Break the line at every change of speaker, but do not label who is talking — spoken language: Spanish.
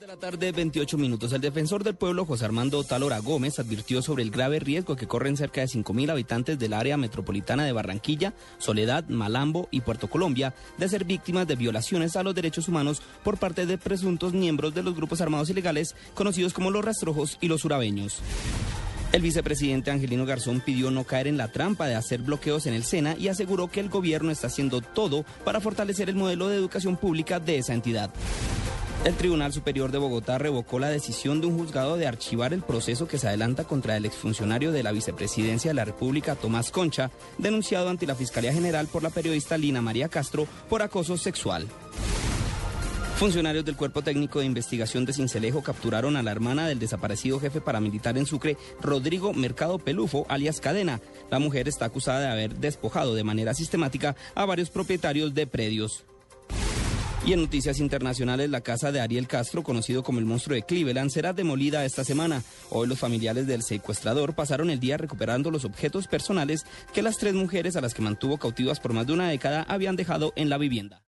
3 de la tarde, 28 minutos. El defensor del pueblo, José Armando Talora Gómez, advirtió sobre el grave riesgo que corren cerca de 5.000 habitantes del área metropolitana de Barranquilla, Soledad, Malambo y Puerto Colombia de ser víctimas de violaciones a los derechos humanos por parte de presuntos miembros de los grupos armados ilegales conocidos como los rastrojos y los urabeños. El vicepresidente Angelino Garzón pidió no caer en la trampa de hacer bloqueos en el SENA y aseguró que el gobierno está haciendo todo para fortalecer el modelo de educación pública de esa entidad. El Tribunal Superior de Bogotá revocó la decisión de un juzgado de archivar el proceso que se adelanta contra el exfuncionario de la Vicepresidencia de la República, Tomás Concha, denunciado ante la Fiscalía General por la periodista Lina María Castro por acoso sexual. Funcionarios del Cuerpo Técnico de Investigación de Cincelejo capturaron a la hermana del desaparecido jefe paramilitar en Sucre, Rodrigo Mercado Pelufo, alias Cadena. La mujer está acusada de haber despojado de manera sistemática a varios propietarios de predios. Y en noticias internacionales, la casa de Ariel Castro, conocido como el monstruo de Cleveland, será demolida esta semana. Hoy los familiares del secuestrador pasaron el día recuperando los objetos personales que las tres mujeres a las que mantuvo cautivas por más de una década habían dejado en la vivienda.